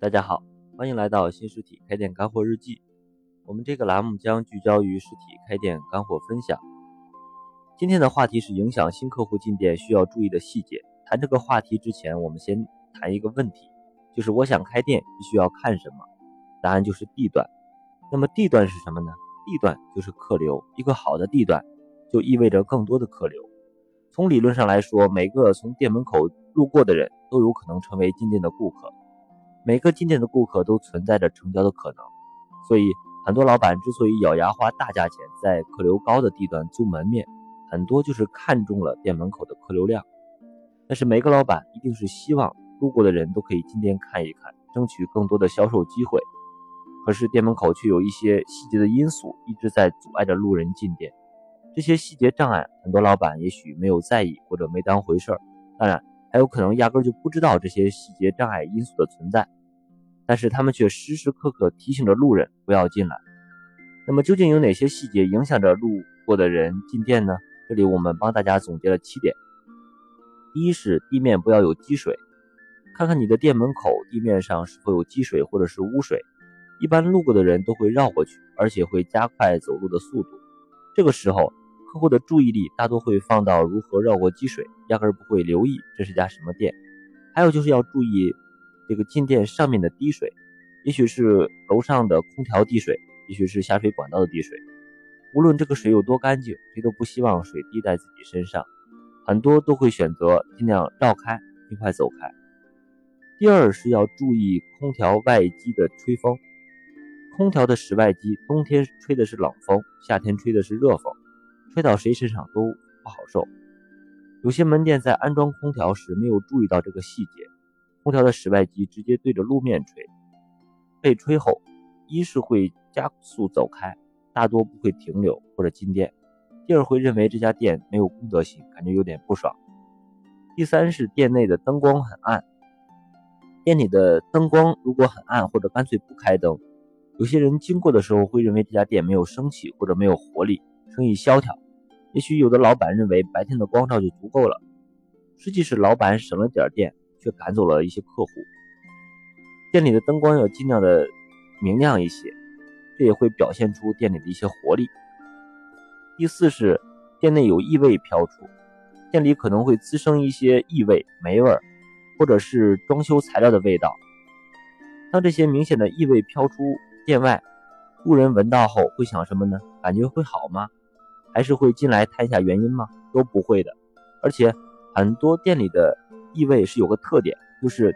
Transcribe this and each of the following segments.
大家好，欢迎来到新实体开店干货日记。我们这个栏目将聚焦于实体开店干货分享。今天的话题是影响新客户进店需要注意的细节。谈这个话题之前，我们先谈一个问题，就是我想开店必须要看什么？答案就是地段。那么地段是什么呢？地段就是客流。一个好的地段就意味着更多的客流。从理论上来说，每个从店门口路过的人都有可能成为进店的顾客。每个进店的顾客都存在着成交的可能，所以很多老板之所以咬牙花大价钱在客流高的地段租门面，很多就是看中了店门口的客流量。但是每个老板一定是希望路过的人都可以进店看一看，争取更多的销售机会。可是店门口却有一些细节的因素一直在阻碍着路人进店，这些细节障碍，很多老板也许没有在意或者没当回事儿，当然还有可能压根就不知道这些细节障碍因素的存在。但是他们却时时刻刻提醒着路人不要进来。那么究竟有哪些细节影响着路过的人进店呢？这里我们帮大家总结了七点。第一是地面不要有积水，看看你的店门口地面上是否有积水或者是污水。一般路过的人都会绕过去，而且会加快走路的速度。这个时候，客户的注意力大多会放到如何绕过积水，压根儿不会留意这是家什么店。还有就是要注意。这个进店上面的滴水，也许是楼上的空调滴水，也许是下水管道的滴水。无论这个水有多干净，谁都不希望水滴在自己身上。很多都会选择尽量绕开，尽快走开。第二是要注意空调外机的吹风。空调的室外机，冬天吹的是冷风，夏天吹的是热风，吹到谁身上都不好受。有些门店在安装空调时没有注意到这个细节。空调的室外机直接对着路面吹，被吹后，一是会加速走开，大多不会停留或者进店；第二会认为这家店没有公德心，感觉有点不爽；第三是店内的灯光很暗，店里的灯光如果很暗或者干脆不开灯，有些人经过的时候会认为这家店没有生气或者没有活力，生意萧条。也许有的老板认为白天的光照就足够了，实际是老板省了点电。却赶走了一些客户。店里的灯光要尽量的明亮一些，这也会表现出店里的一些活力。第四是店内有异味飘出，店里可能会滋生一些异味、霉味儿，或者是装修材料的味道。当这些明显的异味飘出店外，路人闻到后会想什么呢？感觉会好吗？还是会进来探一下原因吗？都不会的。而且很多店里的。异味是有个特点，就是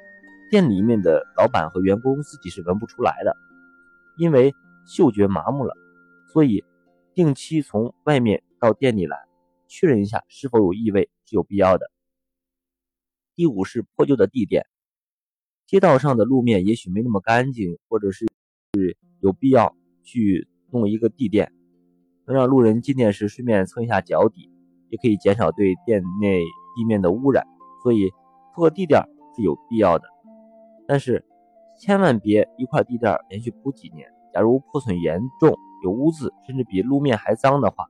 店里面的老板和员工自己是闻不出来的，因为嗅觉麻木了。所以定期从外面到店里来确认一下是否有异味是有必要的。第五是破旧的地垫，街道上的路面也许没那么干净，或者是是有必要去弄一个地垫，能让路人进店时顺便蹭一下脚底，也可以减少对店内地面的污染。所以。铺个地垫是有必要的，但是千万别一块地垫连续铺几年。假如破损严重、有污渍，甚至比路面还脏的话，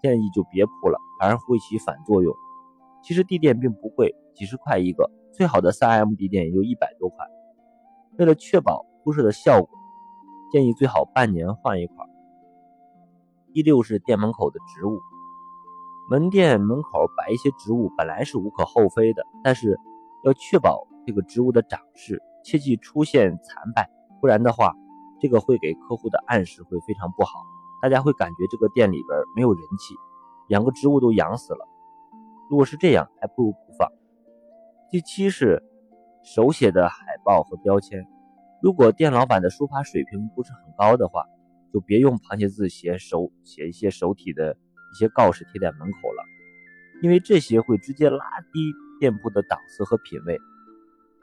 建议就别铺了，反而会起反作用。其实地垫并不贵，几十块一个，最好的 3M 地垫也就一百多块。为了确保铺设的效果，建议最好半年换一块。第六是店门口的植物，门店门口摆一些植物本来是无可厚非的，但是。要确保这个植物的长势，切忌出现残败，不然的话，这个会给客户的暗示会非常不好。大家会感觉这个店里边没有人气，养个植物都养死了。如果是这样，还不如不放。第七是手写的海报和标签，如果店老板的书法水平不是很高的话，就别用螃蟹字写手写一些手体的一些告示贴在门口了，因为这些会直接拉低。店铺的档次和品味，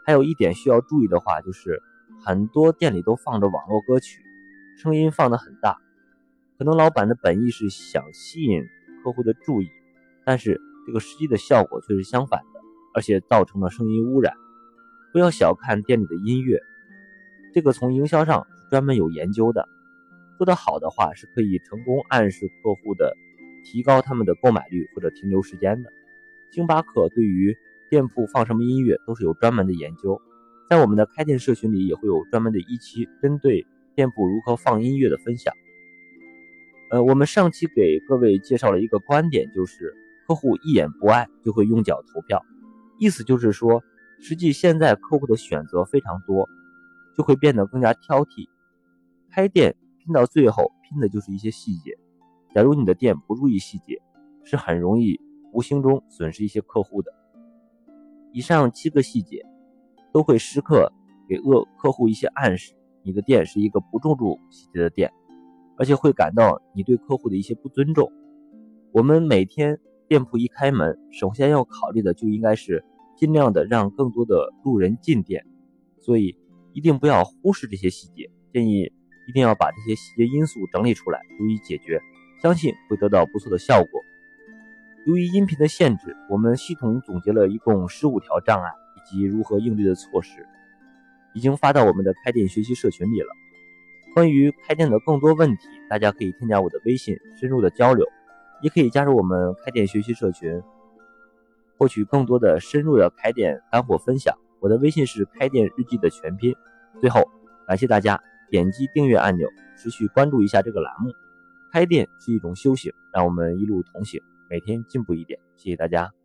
还有一点需要注意的话，就是很多店里都放着网络歌曲，声音放得很大，可能老板的本意是想吸引客户的注意，但是这个实际的效果却是相反的，而且造成了声音污染。不要小看店里的音乐，这个从营销上专门有研究的，做得好的话是可以成功暗示客户的，提高他们的购买率或者停留时间的。星巴克对于店铺放什么音乐都是有专门的研究，在我们的开店社群里也会有专门的一期针对店铺如何放音乐的分享。呃，我们上期给各位介绍了一个观点，就是客户一眼不爱就会用脚投票，意思就是说，实际现在客户的选择非常多，就会变得更加挑剔。开店拼到最后，拼的就是一些细节。假如你的店不注意细节，是很容易无形中损失一些客户的。以上七个细节都会时刻给恶客户一些暗示，你的店是一个不注重细节的店。而且会感到你对客户的一些不尊重。我们每天店铺一开门，首先要考虑的就应该是尽量的让更多的路人进店，所以一定不要忽视这些细节。建议一定要把这些细节因素整理出来，逐一解决，相信会得到不错的效果。由于音频的限制，我们系统总结了一共十五条障碍以及如何应对的措施，已经发到我们的开店学习社群里了。关于开店的更多问题，大家可以添加我的微信深入的交流，也可以加入我们开店学习社群，获取更多的深入的开店干货分享。我的微信是开店日记的全拼。最后，感谢大家点击订阅按钮，持续关注一下这个栏目。开店是一种修行，让我们一路同行，每天进步一点。谢谢大家。